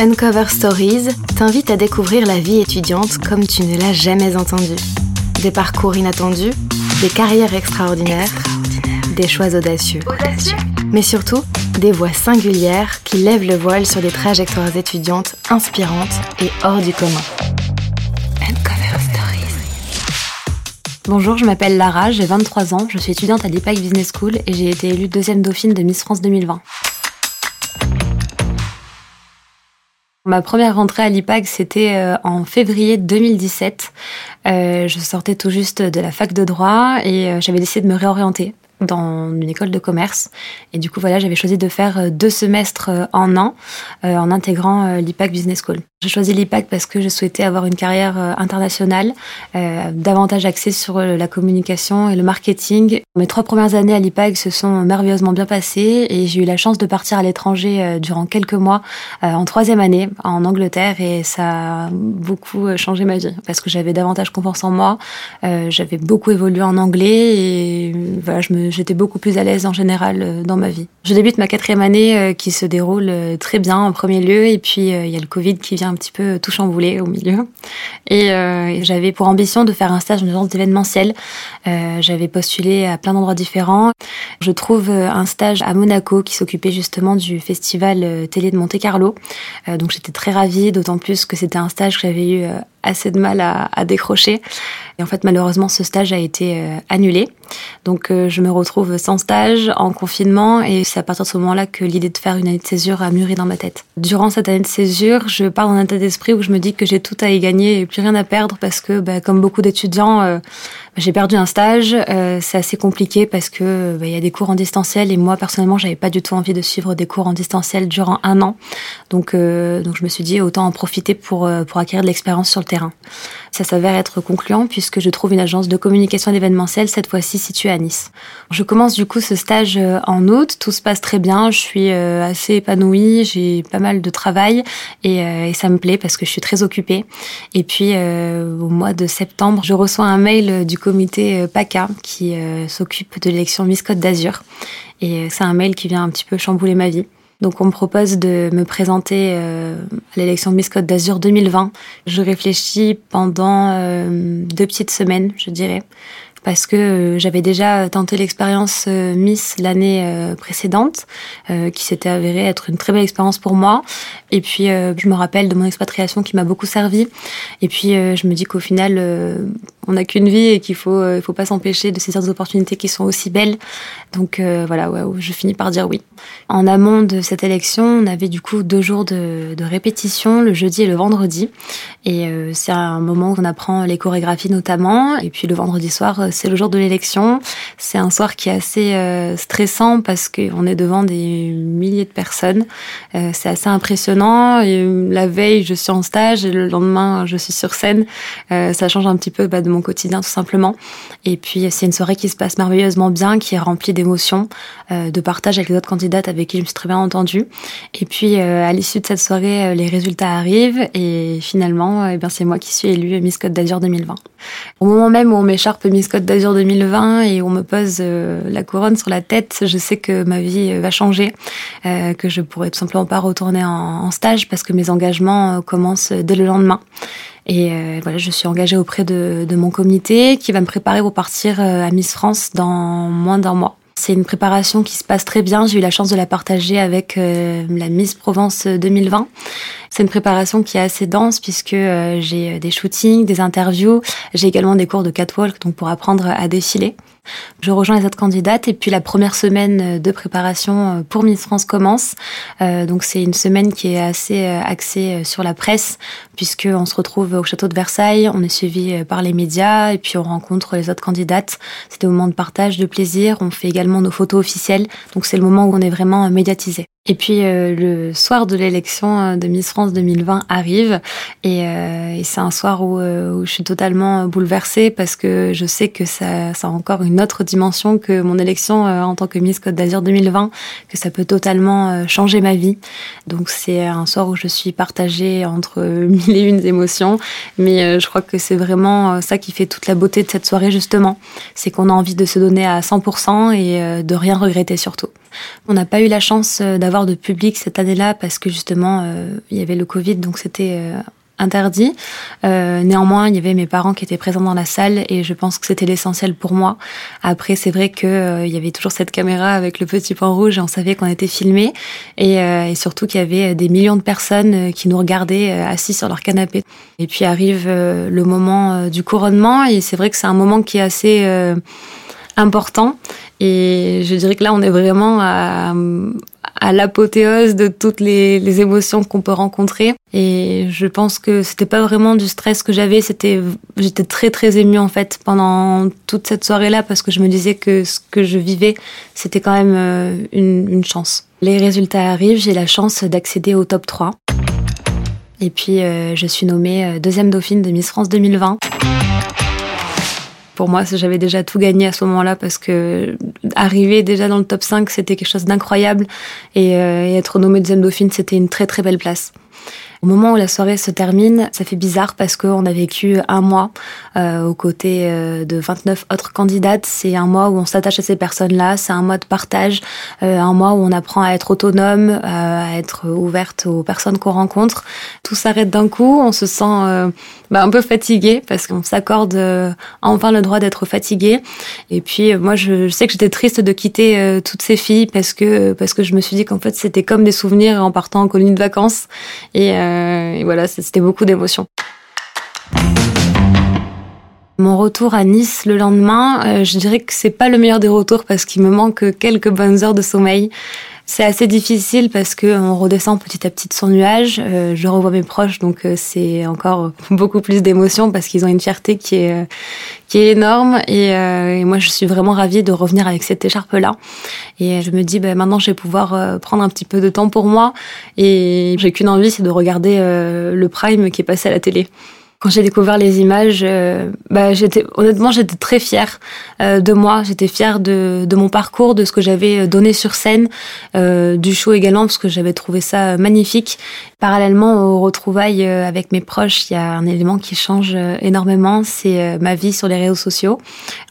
Uncover Stories t'invite à découvrir la vie étudiante comme tu ne l'as jamais entendue. Des parcours inattendus, des carrières extraordinaires, des choix audacieux. Mais surtout, des voix singulières qui lèvent le voile sur des trajectoires étudiantes inspirantes et hors du commun. Uncover Stories. Bonjour, je m'appelle Lara, j'ai 23 ans, je suis étudiante à l'IPAC Business School et j'ai été élue deuxième dauphine de Miss France 2020. Ma première rentrée à l'IPAG, c'était euh, en février 2017. Euh, je sortais tout juste de la fac de droit et euh, j'avais décidé de me réorienter dans une école de commerce. Et du coup, voilà, j'avais choisi de faire deux semestres en an en intégrant l'IPAC Business School. J'ai choisi l'IPAC parce que je souhaitais avoir une carrière euh, internationale, euh, davantage axée sur euh, la communication et le marketing. Mes trois premières années à l'IPAC se sont merveilleusement bien passées et j'ai eu la chance de partir à l'étranger durant quelques mois en troisième année en Angleterre et ça a beaucoup changé ma vie parce que j'avais davantage confiance en moi, j'avais beaucoup évolué en anglais et voilà, j'étais beaucoup plus à l'aise en général dans ma vie. Je débute ma quatrième année qui se déroule très bien en premier lieu et puis il y a le Covid qui vient un petit peu tout chamboulé au milieu. Et euh, j'avais pour ambition de faire un stage en agence d'événementiel. Euh, j'avais postulé à plein d'endroits différents. Je trouve euh, un stage à Monaco qui s'occupait justement du festival télé de Monte Carlo. donc j'étais très ravie, d'autant plus que c'était un stage que j'avais eu assez de mal à, à, décrocher. Et en fait, malheureusement, ce stage a été euh, annulé. Donc, euh, je me retrouve sans stage, en confinement, et c'est à partir de ce moment-là que l'idée de faire une année de césure a mûri dans ma tête. Durant cette année de césure, je pars dans un état d'esprit où je me dis que j'ai tout à y gagner et plus rien à perdre parce que, bah, comme beaucoup d'étudiants, euh, j'ai perdu un stage. c'est assez compliqué parce que bah, il y a des cours en distanciel et moi, personnellement, j'avais pas du tout envie de suivre des cours en distanciel durant un an. Donc, donc je me suis dit autant en profiter pour pour acquérir de l'expérience sur le Ça s'avère être concluant puisque je trouve une agence de communication événementielle, cette fois-ci située à Nice. Je commence du coup ce stage euh, en août, tout se passe très bien, je suis euh, assez épanouie, j'ai pas mal de travail et, euh, et, ça me plaît parce que je suis très occupée. Et puis au mois de septembre, je reçois un mail du comité PACA qui s'occupe de l'élection Miss Côte d'Azur. Et c'est un mail qui vient un petit peu chambouler ma vie. Donc on me propose de me présenter euh, à l'élection Miss Côte d'Azur 2020. Je réfléchis pendant euh, deux petites semaines, je dirais parce que euh, j'avais déjà tenté l'expérience euh, Miss l'année euh, précédente, qui s'était avérée être une très belle expérience pour moi. Et puis je me rappelle de mon expatriation qui m'a beaucoup servi. Et puis je me dis qu'au final, on n'a qu'une vie et qu'il faut, il faut pas s'empêcher de saisir des opportunités qui sont aussi belles. Donc voilà, ouais, je finis par dire oui. En amont de cette élection, on avait du coup deux jours de, de répétition, le jeudi et le vendredi. Et c'est un moment où on apprend les chorégraphies notamment. Et puis le vendredi soir c'est le jour de l'élection. C'est un soir qui est assez euh, stressant parce qu'on est devant des milliers de personnes. Euh, c'est assez impressionnant. Et euh, la veille, je suis en stage et le lendemain, je suis sur scène. ça change un petit peu bah, de mon quotidien tout simplement. Et puis c'est une soirée qui se passe merveilleusement bien, qui est remplie d'émotions, de partage avec les autres candidates avec qui je me suis très bien entendue. Et puis à l'issue de cette soirée, les résultats arrivent et finalement, eh bien c'est moi qui suis élue Miss Côte d'Azur 2020. Au moment même où on m'écharpe Miss Côte d'Azur 2020 et on me pose euh, la couronne sur la tête, je sais que ma vie va changer, euh, que je pourrais tout simplement pas retourner en, stage parce que mes engagements euh, commencent dès le lendemain. Et voilà, je suis engagée auprès de, mon comité qui va me préparer pour partir à Miss France dans moins d'un mois. C'est une préparation qui se passe très bien. J'ai eu la chance de la partager avec euh, la Miss Provence 2020. C'est une préparation qui est assez dense puisque euh, j'ai des shootings, des interviews. J'ai également des cours de catwalk donc pour apprendre à défiler. Je rejoins les autres candidates et puis la première semaine de préparation pour Miss France commence. Euh, donc c'est une semaine qui est assez axée sur la presse puisque on se retrouve au château de Versailles, on est suivi par les médias et puis on rencontre les autres candidates. C'est des moments de partage, de plaisir. On fait également nos photos officielles. Donc c'est le moment où on est vraiment médiatisé. Et puis euh, le soir de l'élection euh, de Miss France 2020 arrive et, euh, et c'est un soir où, où, je suis totalement bouleversée parce que je sais que ça, ça a encore une autre dimension que mon élection en tant que Miss Côte d'Azur 2020, que ça peut totalement changer ma vie. Donc c'est un soir où je suis partagée entre mille et une émotions, mais je crois que c'est vraiment ça qui fait toute la beauté de cette soirée justement, c'est qu'on a envie de se donner à 100% et de rien regretter surtout. On n'a pas eu la chance d'avoir de public cette année-là parce que justement il y avait le Covid, donc c'était interdit. Euh, néanmoins, il y avait mes parents qui étaient présents dans la salle et je pense que c'était l'essentiel pour moi. Après, c'est vrai que euh, y avait toujours cette caméra avec le petit point rouge et on savait qu'on était filmé et, euh, et, surtout qu'il y avait des millions de personnes qui nous regardaient assis sur leur canapé. Et puis arrive le moment du couronnement et c'est vrai que c'est un moment qui est assez important et je dirais que là, on est vraiment à, l'apothéose de toutes les, émotions qu'on peut rencontrer. Et je pense que c'était pas vraiment du stress que j'avais, c'était, j'étais très très émue en fait pendant toute cette soirée-là parce que je me disais que ce que je vivais, c'était quand même euh, une, une chance. Les résultats arrivent, j'ai la chance d'accéder au top 3. Et puis, euh, je suis nommée euh, deuxième dauphine de Miss France 2020 pour moi, j'avais déjà tout gagné à ce moment-là parce que arriver déjà dans le top 5, c'était quelque chose d'incroyable et, euh, et être nommé deuxième dauphine, c'était une très très belle place. Au moment où la soirée se termine, ça fait bizarre parce qu'on a vécu un mois euh, aux côtés euh, de 29 autres candidates. C'est un mois où on s'attache à ces personnes-là, c'est un mois de partage, euh, un mois où on apprend à être autonome, à être ouverte aux personnes qu'on rencontre. Tout s'arrête d'un coup, on se sent bah, un peu fatigué parce qu'on s'accorde enfin le droit d'être fatigué. Et puis moi, je, sais que j'étais triste de quitter toutes ces filles parce que parce que je me suis dit qu'en fait c'était comme des souvenirs en partant en colonie de vacances et euh, et voilà, c'était beaucoup d'émotions. Mon retour à Nice le lendemain, euh, je dirais que c'est pas le meilleur des retours parce qu'il me manque quelques bonnes heures de sommeil. C'est assez difficile parce que on redescend petit à petit de son nuage. Euh, je revois mes proches, donc euh, c'est encore beaucoup plus d'émotions parce qu'ils ont une fierté qui est euh, qui est énorme. Et, et, moi, je suis vraiment ravie de revenir avec cette écharpe là. Et je me dis, ben, maintenant, je vais pouvoir prendre un petit peu de temps pour moi. Et j'ai qu'une envie, c'est de regarder le Prime qui est passé à la télé. Quand j'ai découvert les images, euh, bah, j'étais honnêtement j'étais très fière euh, de moi. J'étais fière de, de mon parcours, de ce que j'avais donné sur scène, euh, du show également parce que j'avais trouvé ça magnifique. Parallèlement aux retrouvailles avec mes proches, il y a un élément qui change énormément, c'est ma vie sur les réseaux sociaux.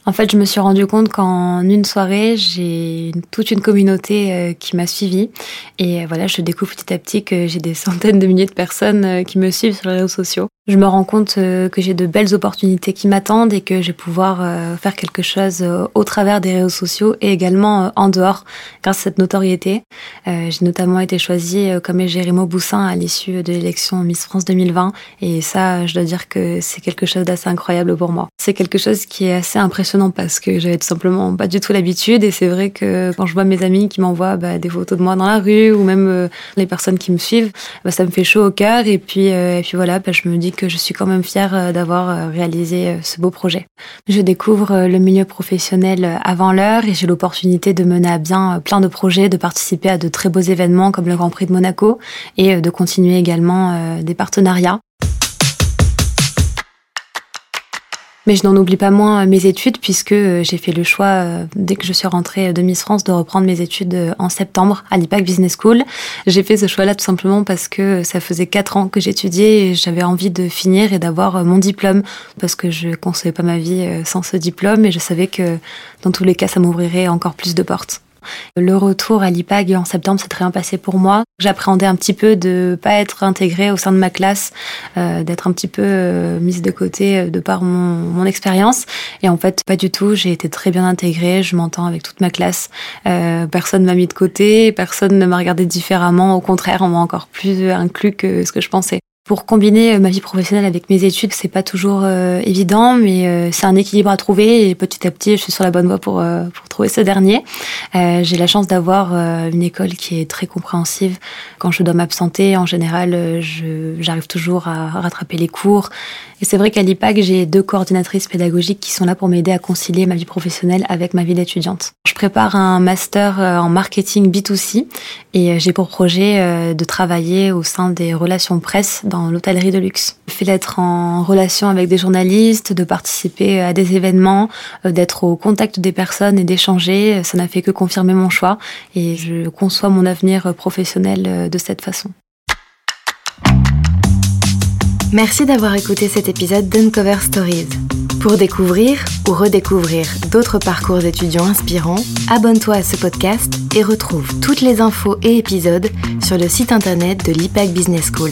En fait, je me suis rendu compte qu'en une soirée, j'ai toute une communauté qui m'a suivie et voilà, je découvre petit à petit que j'ai des centaines de milliers de personnes qui me suivent sur les réseaux sociaux. Je me rends compte euh, que j'ai de belles opportunités qui m'attendent et que je vais pouvoir euh, faire quelque chose euh, au travers des réseaux sociaux et également en dehors grâce à cette notoriété. J'ai notamment été choisie comme égérie Boussin à l'issue de l'élection Miss France 2020 et ça, je dois dire que c'est quelque chose d'assez incroyable pour moi. C'est quelque chose qui est assez impressionnant parce que j'avais tout simplement pas du tout l'habitude et c'est vrai que quand je vois mes amis qui m'envoient bah, des photos de moi dans la rue ou même les personnes qui me suivent, bah, ça me fait chaud au cœur et puis, et puis voilà, bah, je me dis que je suis quand même fière euh, d'avoir euh, réalisé euh, ce beau projet. Je découvre le milieu professionnel avant l'heure et j'ai l'opportunité de mener à bien plein de projets, de participer à de très beaux événements comme le Grand Prix de Monaco et de continuer également des partenariats. Mais je n'en oublie pas moins mes études puisque euh, j'ai fait le choix, euh, dès que je suis rentrée de Miss France, de reprendre mes études euh, en septembre à l'IPAC Business School. J'ai fait ce choix-là tout simplement parce que ça faisait quatre ans que j'étudiais et j'avais envie de finir et d'avoir mon diplôme parce que je concevais pas ma vie sans ce diplôme et je savais que dans tous les cas, ça m'ouvrirait encore plus de portes. Le retour à l'IPAG en septembre s'est très bien passé pour moi. J'appréhendais un petit peu de pas être intégrée au sein de ma classe, euh, d'être un petit peu euh, mise de côté euh, de par mon, mon expérience. Et en fait, pas du tout. J'ai été très bien intégrée. Je m'entends avec toute ma classe. Euh, personne m'a mis de côté. Personne ne m'a regardé différemment. Au contraire, on m'a encore plus inclus que ce que je pensais. Pour combiner euh, ma vie professionnelle avec mes études, c'est pas toujours euh, évident, mais euh, c'est un équilibre à trouver et petit à petit, je suis sur la bonne voie pour pour trouver ce dernier. J'ai la chance d'avoir une école qui est très compréhensive. Quand je dois m'absenter, en général, j'arrive toujours à rattraper les cours. Et c'est vrai qu'à l'IPAC, j'ai deux coordinatrices pédagogiques qui sont là pour m'aider à concilier ma vie professionnelle avec ma vie d'étudiante. Je prépare un master en marketing B2C et j'ai pour projet de travailler au sein des relations presse dans l'hôtellerie de luxe. Le fait d'être en relation avec des journalistes, de participer à des événements, euh, d'être au contact des personnes et d'échanger, ça n'a fait que confirmer mon choix et je conçois mon avenir professionnel euh, de cette façon. Merci d'avoir écouté cet épisode d'Uncover Stories. Pour découvrir ou redécouvrir d'autres parcours étudiants inspirants, abonne-toi à ce podcast et retrouve toutes les infos et épisodes sur le site internet de l'IPAC Business School.